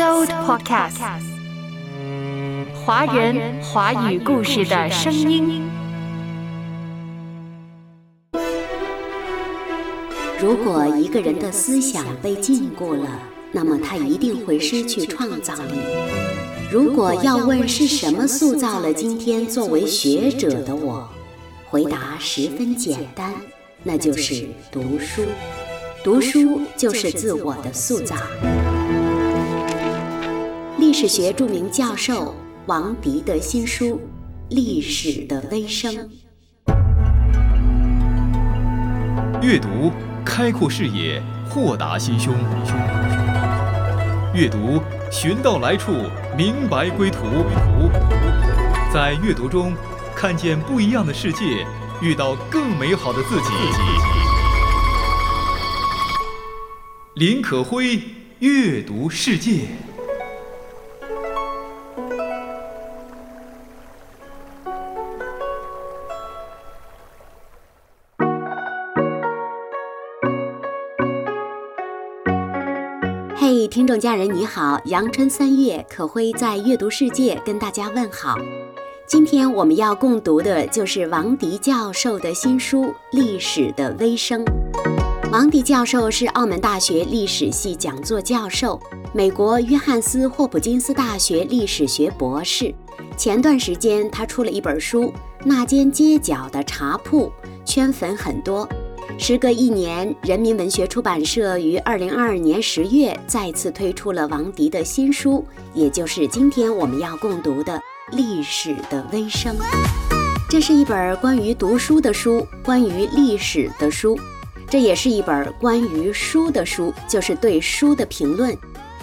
So Podcast，华人华语故事的声音。如果一个人的思想被禁锢了，那么他一定会失去创造力。如果要问是什么塑造了今天作为学者的我，回答十分简单，那就是读书。读书就是自我的塑造。历史学著名教授王迪的新书《历史的微声》。阅读开阔视野，豁达心胸；阅读寻到来处，明白归途。在阅读中，看见不一样的世界，遇到更美好的自己。林可辉阅读世界。众家人你好，阳春三月，可辉在阅读世界跟大家问好。今天我们要共读的就是王迪教授的新书《历史的微声》。王迪教授是澳门大学历史系讲座教授，美国约翰斯霍普金斯大学历史学博士。前段时间他出了一本书《那间街角的茶铺》，圈粉很多。时隔一年，人民文学出版社于二零二二年十月再次推出了王迪的新书，也就是今天我们要共读的《历史的微声》。这是一本关于读书的书，关于历史的书。这也是一本关于书的书，就是对书的评论，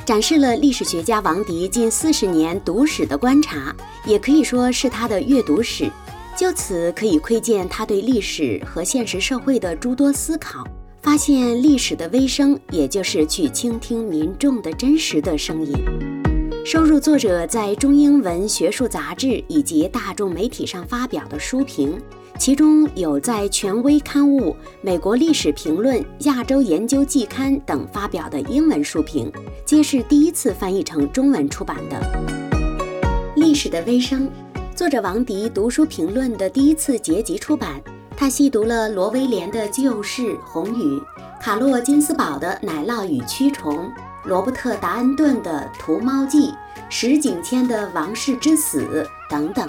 展示了历史学家王迪近四十年读史的观察，也可以说是他的阅读史。就此可以窥见他对历史和现实社会的诸多思考，发现历史的微声，也就是去倾听民众的真实的声音。收入作者在中英文学术杂志以及大众媒体上发表的书评。其中有在权威刊物《美国历史评论》《亚洲研究季刊》等发表的英文书评，皆是第一次翻译成中文出版的。《历史的微声》，作者王迪读书评论的第一次结集出版。他细读了罗威廉的《旧事》《红雨》，卡洛金斯堡的《奶酪与蛆虫》，罗伯特达恩顿的《屠猫记》，石景谦的《王室之死》等等。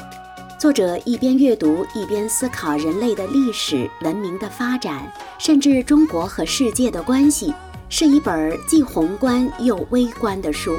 作者一边阅读，一边思考人类的历史、文明的发展，甚至中国和世界的关系，是一本既宏观又微观的书。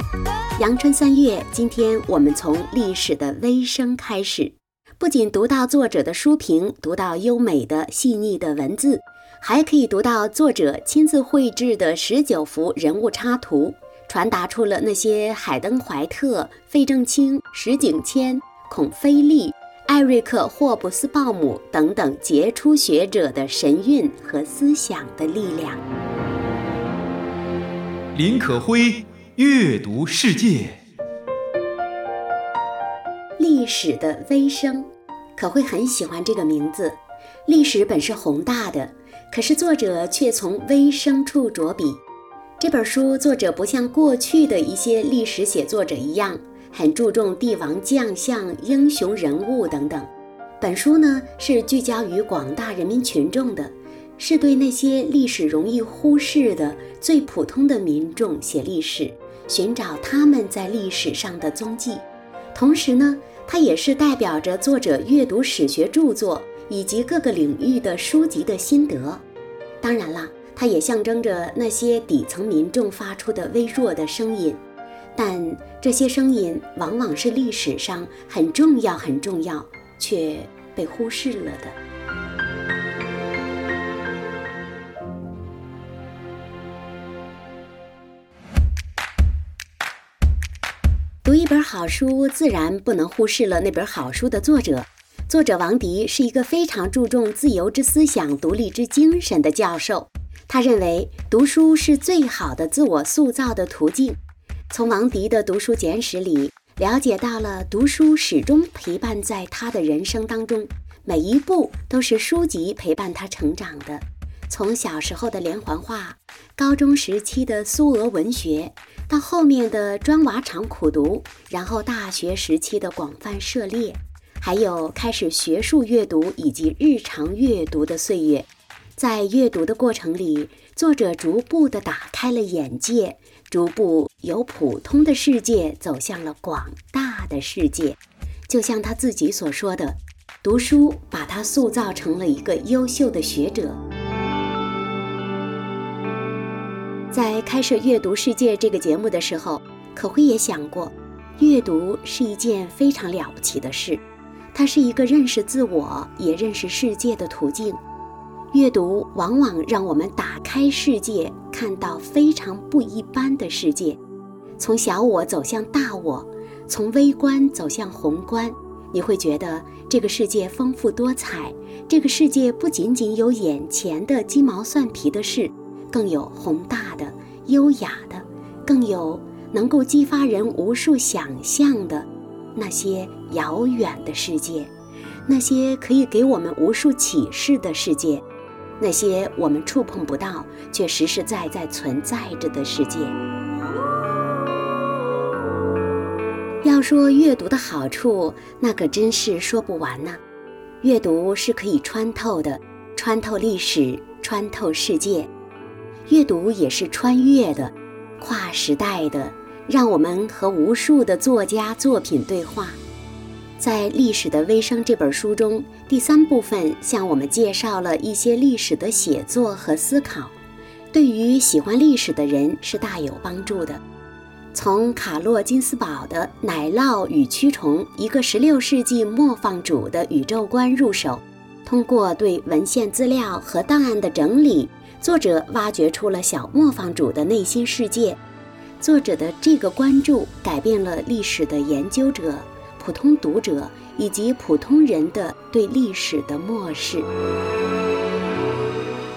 阳春三月，今天我们从历史的微声开始，不仅读到作者的书评，读到优美的、细腻的文字，还可以读到作者亲自绘制的十九幅人物插图，传达出了那些海登怀特、费正清、石景谦、孔飞利。艾瑞克·霍布斯鲍姆等等杰出学者的神韵和思想的力量。林可辉阅读世界，历史的微声，可会很喜欢这个名字。历史本是宏大的，可是作者却从微声处着笔。这本书作者不像过去的一些历史写作者一样。很注重帝王将相、英雄人物等等。本书呢是聚焦于广大人民群众的，是对那些历史容易忽视的最普通的民众写历史，寻找他们在历史上的踪迹。同时呢，它也是代表着作者阅读史学著作以及各个领域的书籍的心得。当然了，它也象征着那些底层民众发出的微弱的声音。但这些声音往往是历史上很重要、很重要，却被忽视了的。读一本好书，自然不能忽视了那本好书的作者。作者王迪是一个非常注重自由之思想、独立之精神的教授。他认为，读书是最好的自我塑造的途径。从王迪的读书简史里了解到了，读书始终陪伴在他的人生当中，每一步都是书籍陪伴他成长的。从小时候的连环画，高中时期的苏俄文学，到后面的砖瓦厂苦读，然后大学时期的广泛涉猎，还有开始学术阅读以及日常阅读的岁月，在阅读的过程里，作者逐步地打开了眼界，逐步由普通的世界走向了广大的世界。就像他自己所说的，读书把他塑造成了一个优秀的学者。在开设《阅读世界》这个节目的时候，可辉也想过，阅读是一件非常了不起的事，它是一个认识自我也认识世界的途径。阅读往往让我们打开世界，看到非常不一般的世界，从小我走向大我，从微观走向宏观，你会觉得这个世界丰富多彩。这个世界不仅仅有眼前的鸡毛蒜皮的事。更有宏大的、优雅的，更有能够激发人无数想象的那些遥远的世界，那些可以给我们无数启示的世界，那些我们触碰不到却实实在在存在着的世界。要说阅读的好处，那可真是说不完呢。阅读是可以穿透的，穿透历史，穿透世界。阅读也是穿越的、跨时代的，让我们和无数的作家作品对话。在《历史的微声》这本书中，第三部分向我们介绍了一些历史的写作和思考，对于喜欢历史的人是大有帮助的。从卡洛金斯堡的《奶酪与蛆虫：一个16世纪磨坊主的宇宙观》入手，通过对文献资料和档案的整理。作者挖掘出了小磨坊主的内心世界，作者的这个关注改变了历史的研究者、普通读者以及普通人的对历史的漠视。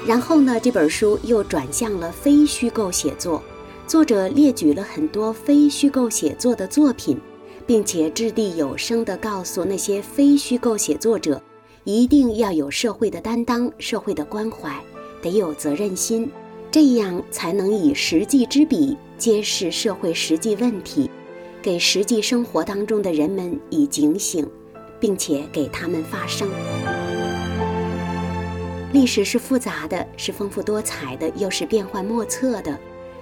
然后呢，这本书又转向了非虚构写作，作者列举了很多非虚构写作的作品，并且掷地有声地告诉那些非虚构写作者，一定要有社会的担当、社会的关怀。得有责任心，这样才能以实际之笔揭示社会实际问题，给实际生活当中的人们以警醒，并且给他们发声。历史是复杂的，是丰富多彩的，又是变幻莫测的。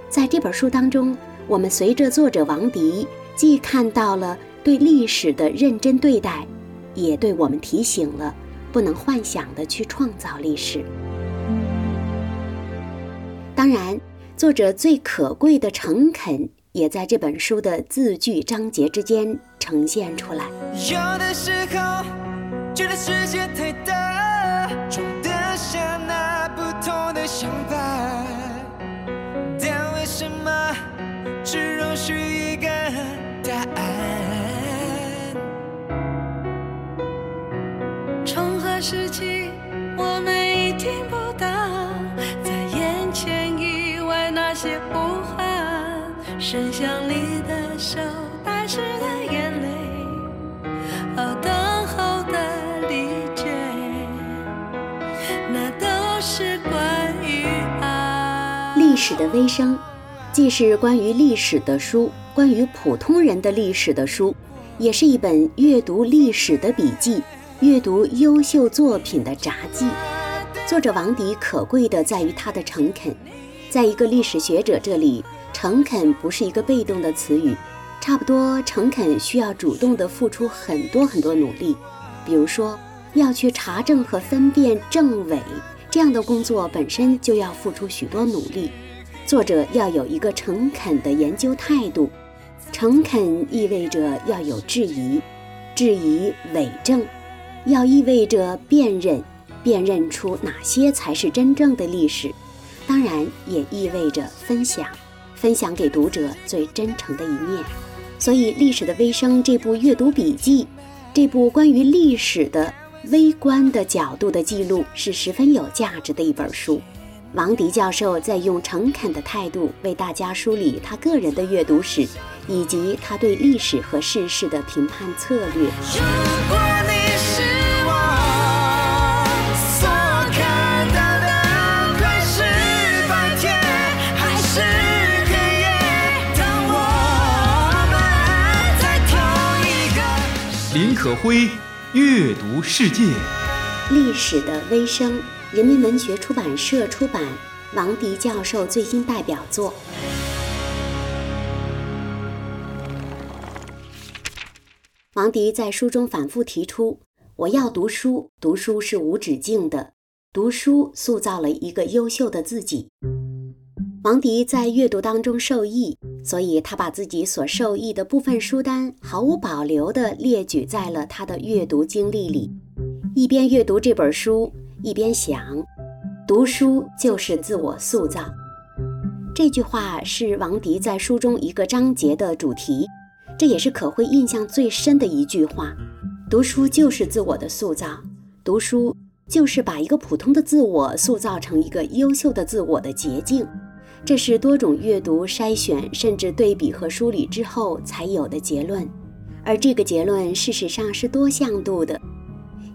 在这本书当中，我们随着作者王迪，既看到了对历史的认真对待，也对我们提醒了不能幻想的去创造历史。当然，作者最可贵的诚恳也在这本书的字句章节之间呈现出来。有的时候觉得世界太大，装得下那不同的想法，但为什么只容许一个答案？从何时起，我们已听不伸向你的手，带湿的眼泪，和等候的理解，那都是关于爱。历史的微声，既是关于历史的书，关于普通人的历史的书，也是一本阅读历史的笔记，阅读优秀作品的札记。作者王迪可贵的在于他的诚恳。在一个历史学者这里，诚恳不是一个被动的词语，差不多诚恳需要主动的付出很多很多努力。比如说，要去查证和分辨证伪，这样的工作本身就要付出许多努力。作者要有一个诚恳的研究态度，诚恳意味着要有质疑，质疑伪证，要意味着辨认，辨认出哪些才是真正的历史。当然也意味着分享，分享给读者最真诚的一面。所以，《历史的微声》这部阅读笔记，这部关于历史的微观的角度的记录，是十分有价值的一本书。王迪教授在用诚恳的态度为大家梳理他个人的阅读史，以及他对历史和世事的评判策略。如果你是可辉阅读世界，历史的微声，人民文学出版社出版，王迪教授最新代表作。王迪在书中反复提出：“我要读书，读书是无止境的，读书塑造了一个优秀的自己。”王迪在阅读当中受益，所以他把自己所受益的部分书单毫无保留地列举在了他的阅读经历里。一边阅读这本书，一边想：读书就是自我塑造。这句话是王迪在书中一个章节的主题，这也是可会印象最深的一句话：读书就是自我的塑造，读书就是把一个普通的自我塑造成一个优秀的自我的捷径。这是多种阅读筛选，甚至对比和梳理之后才有的结论，而这个结论事实上是多向度的。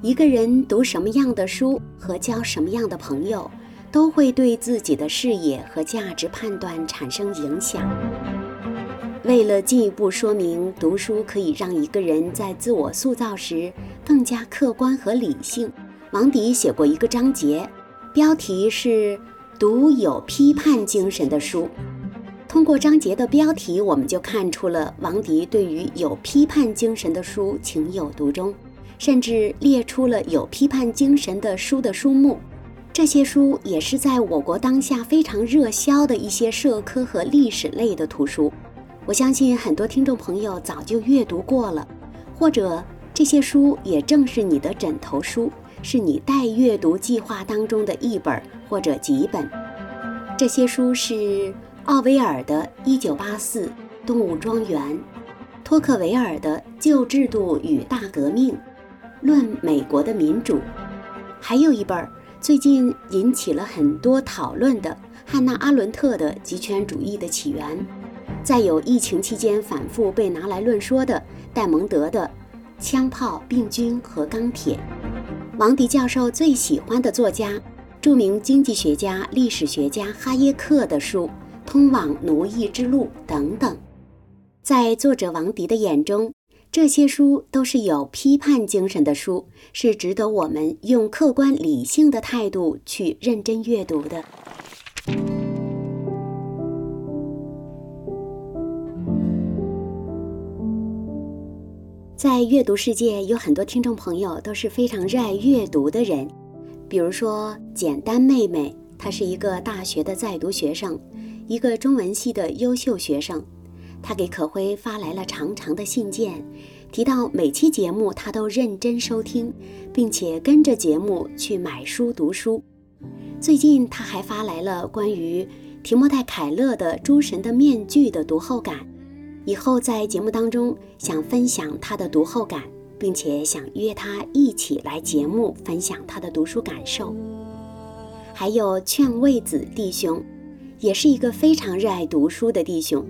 一个人读什么样的书和交什么样的朋友，都会对自己的视野和价值判断产生影响。为了进一步说明读书可以让一个人在自我塑造时更加客观和理性，王迪写过一个章节，标题是。读有批判精神的书，通过章节的标题，我们就看出了王迪对于有批判精神的书情有独钟，甚至列出了有批判精神的书的书目。这些书也是在我国当下非常热销的一些社科和历史类的图书。我相信很多听众朋友早就阅读过了，或者这些书也正是你的枕头书。是你待阅读计划当中的一本或者几本。这些书是奥威尔的《一九八四动物庄园》，托克维尔的《旧制度与大革命》，论美国的民主，还有一本最近引起了很多讨论的汉娜·阿伦特的《极权主义的起源》，再有疫情期间反复被拿来论说的戴蒙德的《枪炮、病菌和钢铁》。王迪教授最喜欢的作家，著名经济学家、历史学家哈耶克的书《通往奴役之路》等等，在作者王迪的眼中，这些书都是有批判精神的书，是值得我们用客观理性的态度去认真阅读的。在阅读世界，有很多听众朋友都是非常热爱阅读的人。比如说，简单妹妹，她是一个大学的在读学生，一个中文系的优秀学生。她给可辉发来了长长的信件，提到每期节目她都认真收听，并且跟着节目去买书读书。最近，她还发来了关于提莫泰·凯勒的《诸神的面具》的读后感。以后在节目当中想分享他的读后感，并且想约他一起来节目分享他的读书感受。还有劝慰子弟兄，也是一个非常热爱读书的弟兄，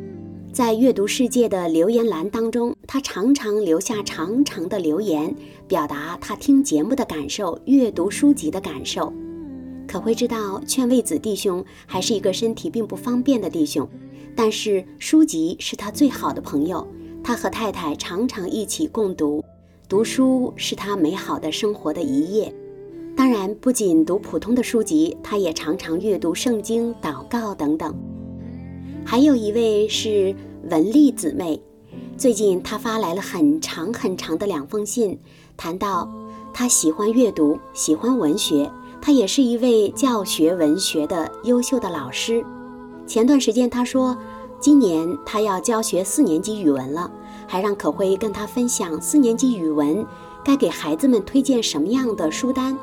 在阅读世界的留言栏当中，他常常留下长长的留言，表达他听节目的感受、阅读书籍的感受。可会知道，劝慰子弟兄还是一个身体并不方便的弟兄。但是书籍是他最好的朋友，他和太太常常一起共读，读书是他美好的生活的一页。当然，不仅读普通的书籍，他也常常阅读圣经、祷告等等。还有一位是文丽姊妹，最近她发来了很长很长的两封信，谈到她喜欢阅读，喜欢文学，她也是一位教学文学的优秀的老师。前段时间，他说，今年他要教学四年级语文了，还让可辉跟他分享四年级语文该给孩子们推荐什么样的书单。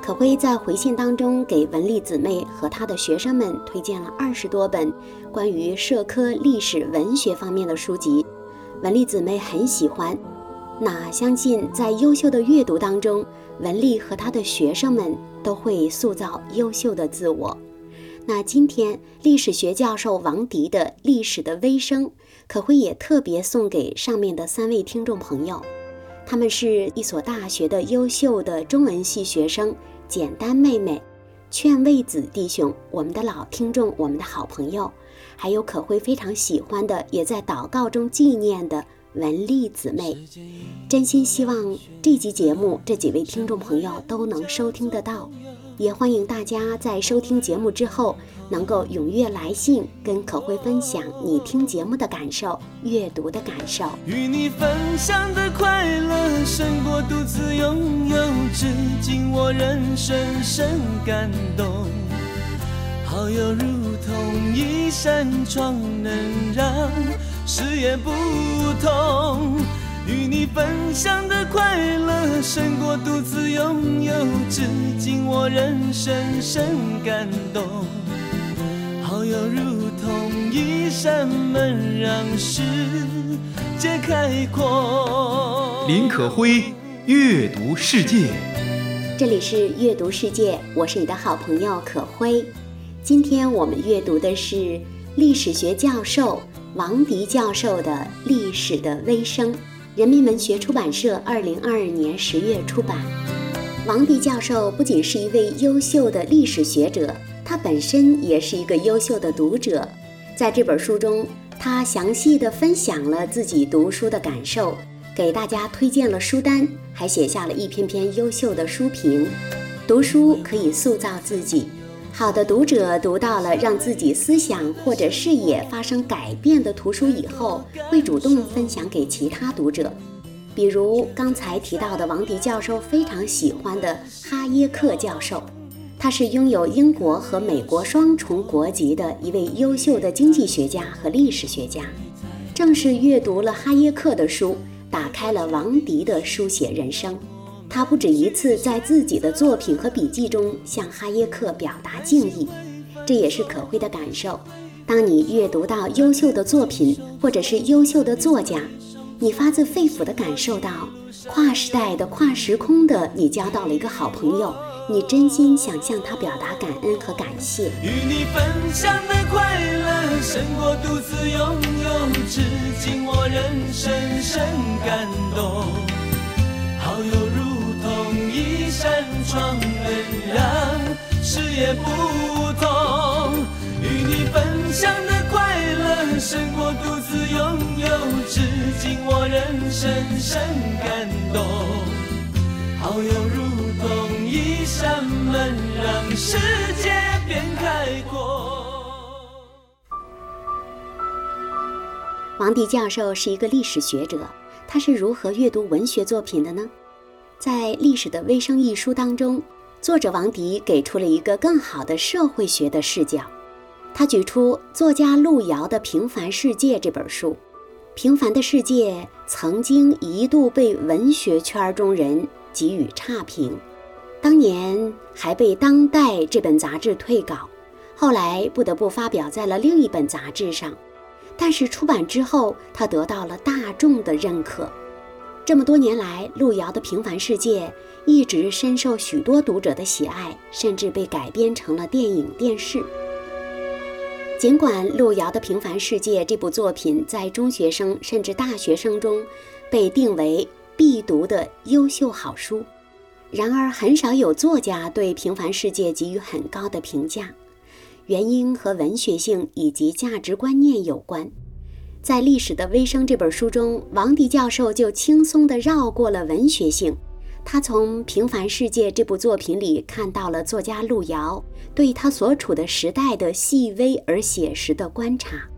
可辉在回信当中给文丽姊妹和她的学生们推荐了二十多本关于社科、历史、文学方面的书籍，文丽姊妹很喜欢。那相信在优秀的阅读当中，文丽和她的学生们都会塑造优秀的自我。那今天历史学教授王迪的《历史的微声》，可会也特别送给上面的三位听众朋友，他们是一所大学的优秀的中文系学生，简单妹妹、劝慰子弟兄，我们的老听众，我们的好朋友，还有可会非常喜欢的，也在祷告中纪念的文丽姊妹。真心希望这集节目这几位听众朋友都能收听得到，也欢迎大家在收听节目之后能够踊跃来信，跟可慧分享你听节目的感受、阅读的感受。与你分享的快乐胜过独自拥有，至今我仍深深感动。好友如同一扇窗，能让誓言不同。与你分享的快乐胜过独自拥有，至今我仍深深感动。好友如同一扇门，让世界开阔。林可辉，阅读世界。这里是阅读世界，我是你的好朋友可辉。今天我们阅读的是历史学教授王迪教授的《历史的微声》。人民文学出版社二零二二年十月出版。王迪教授不仅是一位优秀的历史学者，他本身也是一个优秀的读者。在这本书中，他详细的分享了自己读书的感受，给大家推荐了书单，还写下了一篇篇优秀的书评。读书可以塑造自己。好的读者读到了让自己思想或者视野发生改变的图书以后，会主动分享给其他读者。比如刚才提到的王迪教授非常喜欢的哈耶克教授，他是拥有英国和美国双重国籍的一位优秀的经济学家和历史学家。正是阅读了哈耶克的书，打开了王迪的书写人生。他不止一次在自己的作品和笔记中向哈耶克表达敬意，这也是可贵的感受。当你阅读到优秀的作品或者是优秀的作家，你发自肺腑地感受到跨时代的、跨时空的，你交到了一个好朋友，你真心想向他表达感恩和感谢。与你分享的快乐胜过独自拥有，至今我仍深深感动。好友如。扇窗能让视野不同，与你分享的快乐胜过独自拥有，至今我仍深深感动。好友如同一扇门，让世界变开阔。王迪教授是一个历史学者，他是如何阅读文学作品的呢？在《历史的微声》一书当中，作者王迪给出了一个更好的社会学的视角。他举出作家路遥的《平凡世界》这本书，《平凡的世界》曾经一度被文学圈中人给予差评，当年还被《当代》这本杂志退稿，后来不得不发表在了另一本杂志上。但是出版之后，他得到了大众的认可。这么多年来，路遥的《平凡世界》一直深受许多读者的喜爱，甚至被改编成了电影、电视。尽管路遥的《平凡世界》这部作品在中学生甚至大学生中被定为必读的优秀好书，然而很少有作家对《平凡世界》给予很高的评价。原因和文学性以及价值观念有关。在《历史的微声》这本书中，王迪教授就轻松地绕过了文学性。他从《平凡世界》这部作品里看到了作家路遥对他所处的时代的细微而写实的观察，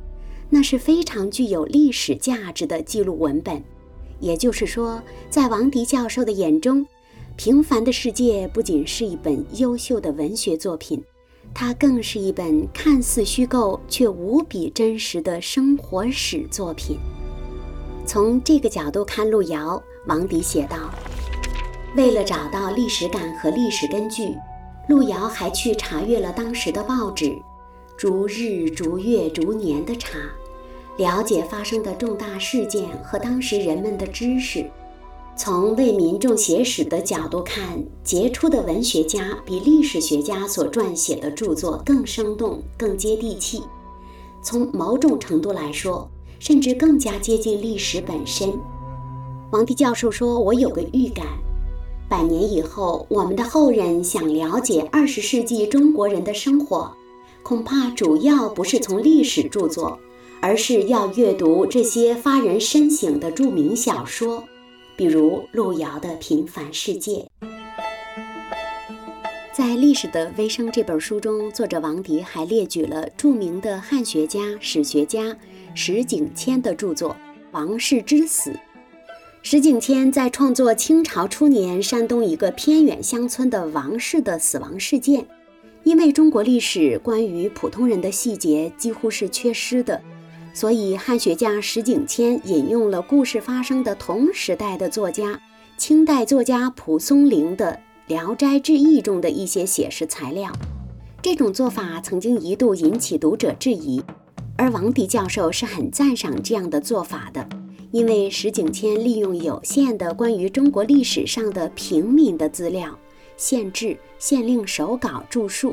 那是非常具有历史价值的记录文本。也就是说，在王迪教授的眼中，《平凡的世界》不仅是一本优秀的文学作品。它更是一本看似虚构却无比真实的生活史作品。从这个角度看，路遥，王迪写道：“为了找到历史感和历史根据，路遥还去查阅了当时的报纸，逐日、逐月、逐年的查，了解发生的重大事件和当时人们的知识。”从为民众写史的角度看，杰出的文学家比历史学家所撰写的著作更生动、更接地气。从某种程度来说，甚至更加接近历史本身。王迪教授说：“我有个预感，百年以后，我们的后人想了解二十世纪中国人的生活，恐怕主要不是从历史著作，而是要阅读这些发人深省的著名小说，比如路遥的《平凡世界》。在《历史的微声》这本书中，作者王迪还列举了著名的汉学家、史学家石景谦的著作《王氏之死》。石景谦在创作清朝初年山东一个偏远乡村的王氏的死亡事件。因为中国历史关于普通人的细节几乎是缺失的，所以汉学家石景谦引用了故事发生的同时代的作家清代作家蒲松龄的《聊斋志异》中的一些写实材料。这种做法曾经一度引起读者质疑，而王迪教授是很赞赏这样的做法的，因为石景谦利用有限的关于中国历史上的平民的资料。县志、县令手稿著述，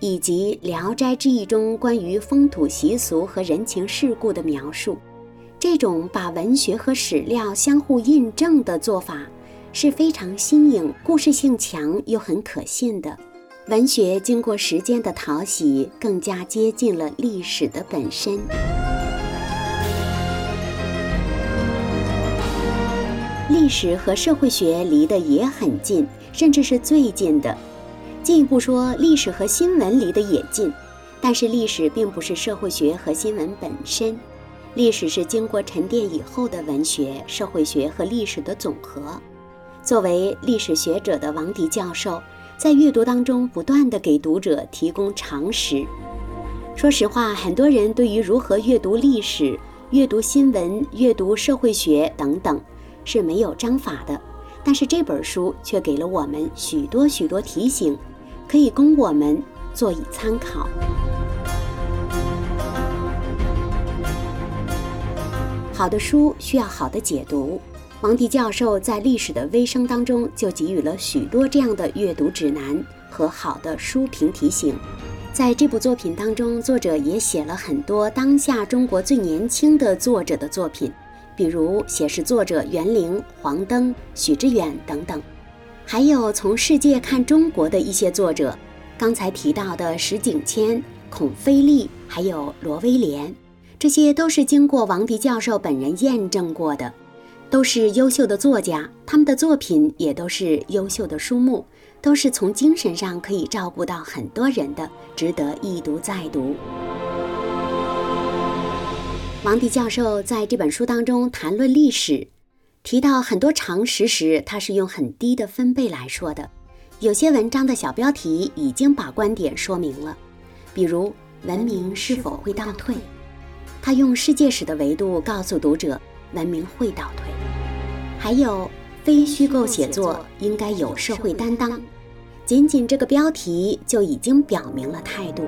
以及《聊斋志异》中关于风土习俗和人情世故的描述，这种把文学和史料相互印证的做法是非常新颖、故事性强又很可信的。文学经过时间的淘洗，更加接近了历史的本身。历史和社会学离得也很近。甚至是最近的。进一步说，历史和新闻离得也近，但是历史并不是社会学和新闻本身，历史是经过沉淀以后的文学、社会学和历史的总和。作为历史学者的王迪教授，在阅读当中不断地给读者提供常识。说实话，很多人对于如何阅读历史、阅读新闻、阅读社会学等等是没有章法的。但是这本书却给了我们许多许多提醒，可以供我们做以参考。好的书需要好的解读，王迪教授在《历史的微声》当中就给予了许多这样的阅读指南和好的书评提醒。在这部作品当中，作者也写了很多当下中国最年轻的作者的作品。比如写实作者袁凌、黄登、许知远等等，还有从世界看中国的一些作者，刚才提到的石景谦、孔飞利，还有罗威廉，这些都是经过王迪教授本人验证过的，都是优秀的作家，他们的作品也都是优秀的书目，都是从精神上可以照顾到很多人的，值得一读再读。王迪教授在这本书当中谈论历史，提到很多常识时，他是用很低的分贝来说的。有些文章的小标题已经把观点说明了，比如“文明是否会倒退”，他用世界史的维度告诉读者文明会倒退。还有“非虚构写作应该有社会担当”，仅仅这个标题就已经表明了态度。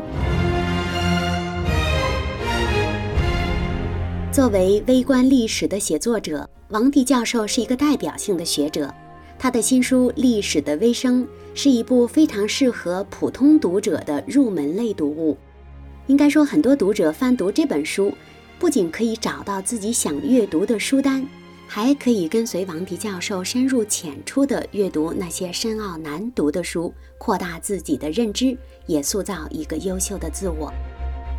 作为微观历史的写作者，王迪教授是一个代表性的学者。他的新书《历史的微声》是一部非常适合普通读者的入门类读物。应该说，很多读者翻读这本书，不仅可以找到自己想阅读的书单，还可以跟随王迪教授深入浅出地阅读那些深奥难读的书，扩大自己的认知，也塑造一个优秀的自我。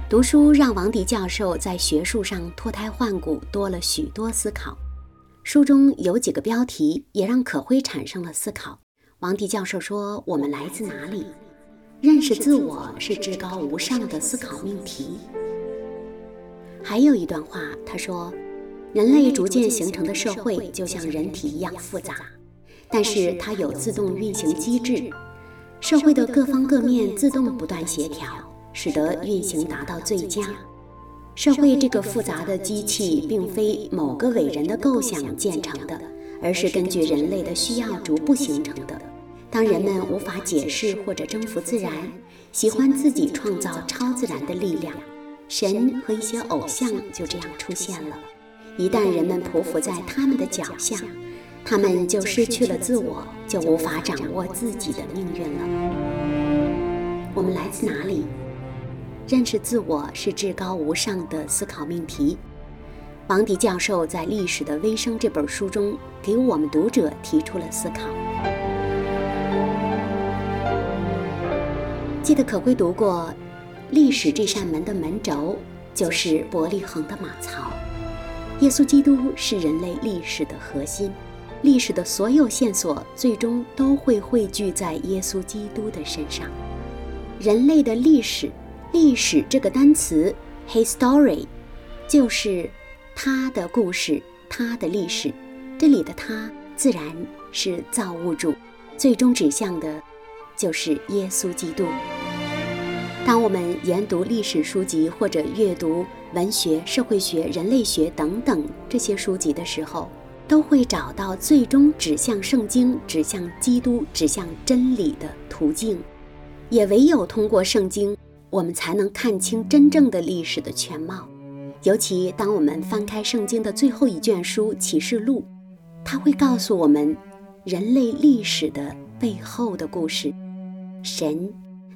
读书让王迪教授在学术上脱胎换骨，多了许多思考。书中有几个标题也让可辉产生了思考。王迪教授说：“我们来自哪里？认识自我是至高无上的思考命题。”还有一段话，他说：“人类逐渐形成的社会就像人体一样复杂，但是它有自动运行机制，社会的各方各面自动不断协调。”使得运行达到最佳。社会这个复杂的机器，并非某个伟人的构想建成的，而是根据人类的需要逐步形成的。当人们无法解释或者征服自然，喜欢自己创造超自然的力量，神和一些偶像就这样出现了。一旦人们匍匐在他们的脚下，他们就失去了自我，就无法掌握自己的命运了。我们来自哪里？认识自我是至高无上的思考命题。王迪教授在《历史的微声》这本书中，给我们读者提出了思考。记得可辉读过《历史这扇门的门轴》，就是伯利恒的马槽。耶稣基督是人类历史的核心，历史的所有线索最终都会汇聚在耶稣基督的身上。人类的历史，历史这个单词 history，就是他的故事，他的历史。这里的他自然是造物主，最终指向的，就是耶稣基督。当我们研读历史书籍或者阅读文学、社会学、人类学等等这些书籍的时候，都会找到最终指向圣经、指向基督、指向真理的途径。也唯有通过圣经，我们才能看清真正的历史的全貌。尤其当我们翻开圣经的最后一卷书《启示录》，它会告诉我们人类历史的背后的故事。神。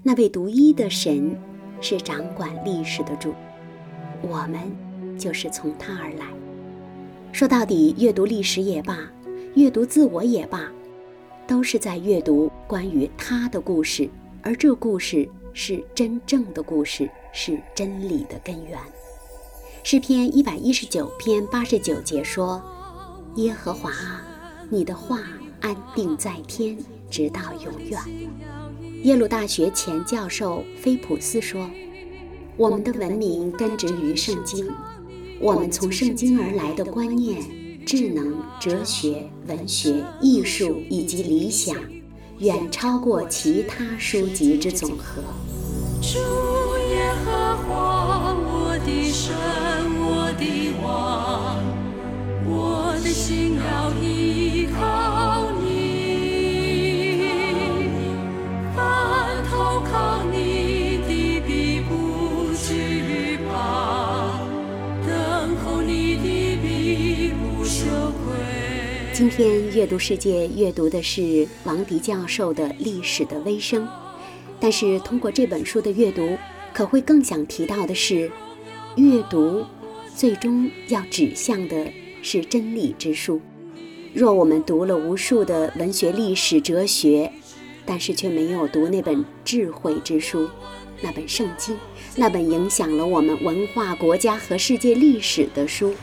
那位独一的神是掌管历史的主，我们就是从他而来。说到底，阅读历史也罢，阅读自我也罢，都是在阅读关于他的故事，而这故事是真正的故事，是真理的根源。诗篇一百一十九篇八十九节说：“耶和华啊，你的话安定在天，直到永远。”耶鲁大学前教授菲普斯说：“我们的文明根植于圣经，我们从圣经而来的观念、智能、哲学、文学、艺术以及理想，远超过其他书籍之总和。”主耶和华，我的神，我的王，我的心要依靠今天阅读世界阅读的是王迪教授的《历史的微声》，但是通过这本书的阅读，可会更想提到的是，阅读最终要指向的是真理之书。若我们读了无数的文学、历史、哲学，但是却没有读那本智慧之书，那本圣经，那本影响了我们文化、国家和世界历史的书，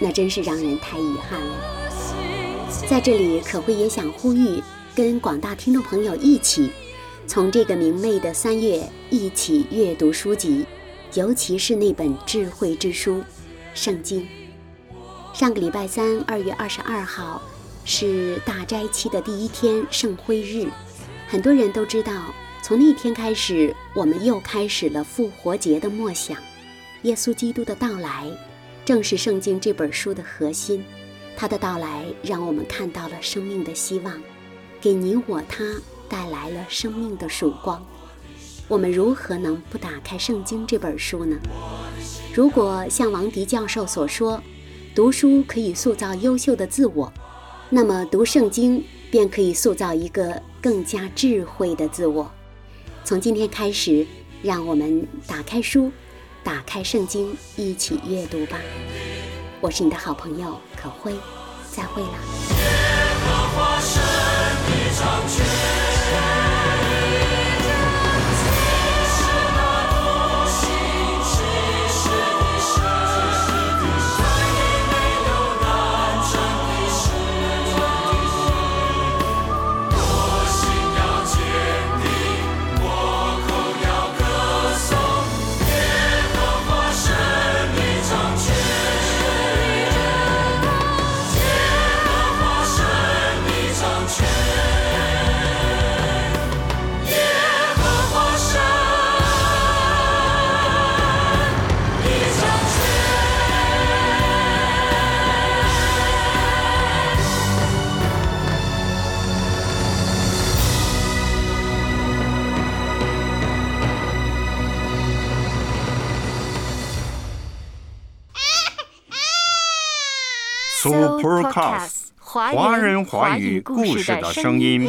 那真是让人太遗憾了。在这里，可慧也想呼吁，跟广大听众朋友一起，从这个明媚的三月一起阅读书籍，尤其是那本智慧之书《圣经》。上个礼拜三，二月二十二号，是大斋期的第一天，圣辉日。很多人都知道，从那天开始，我们又开始了复活节的默想。耶稣基督的到来，正是《圣经》这本书的核心。他的到来让我们看到了生命的希望，给你我他带来了生命的曙光。我们如何能不打开圣经这本书呢？如果像王迪教授所说，读书可以塑造优秀的自我，那么读圣经便可以塑造一个更加智慧的自我。从今天开始，让我们打开书，打开圣经，一起阅读吧。我是你的好朋友可辉，再会了。Supercast 华人华语故事的声音。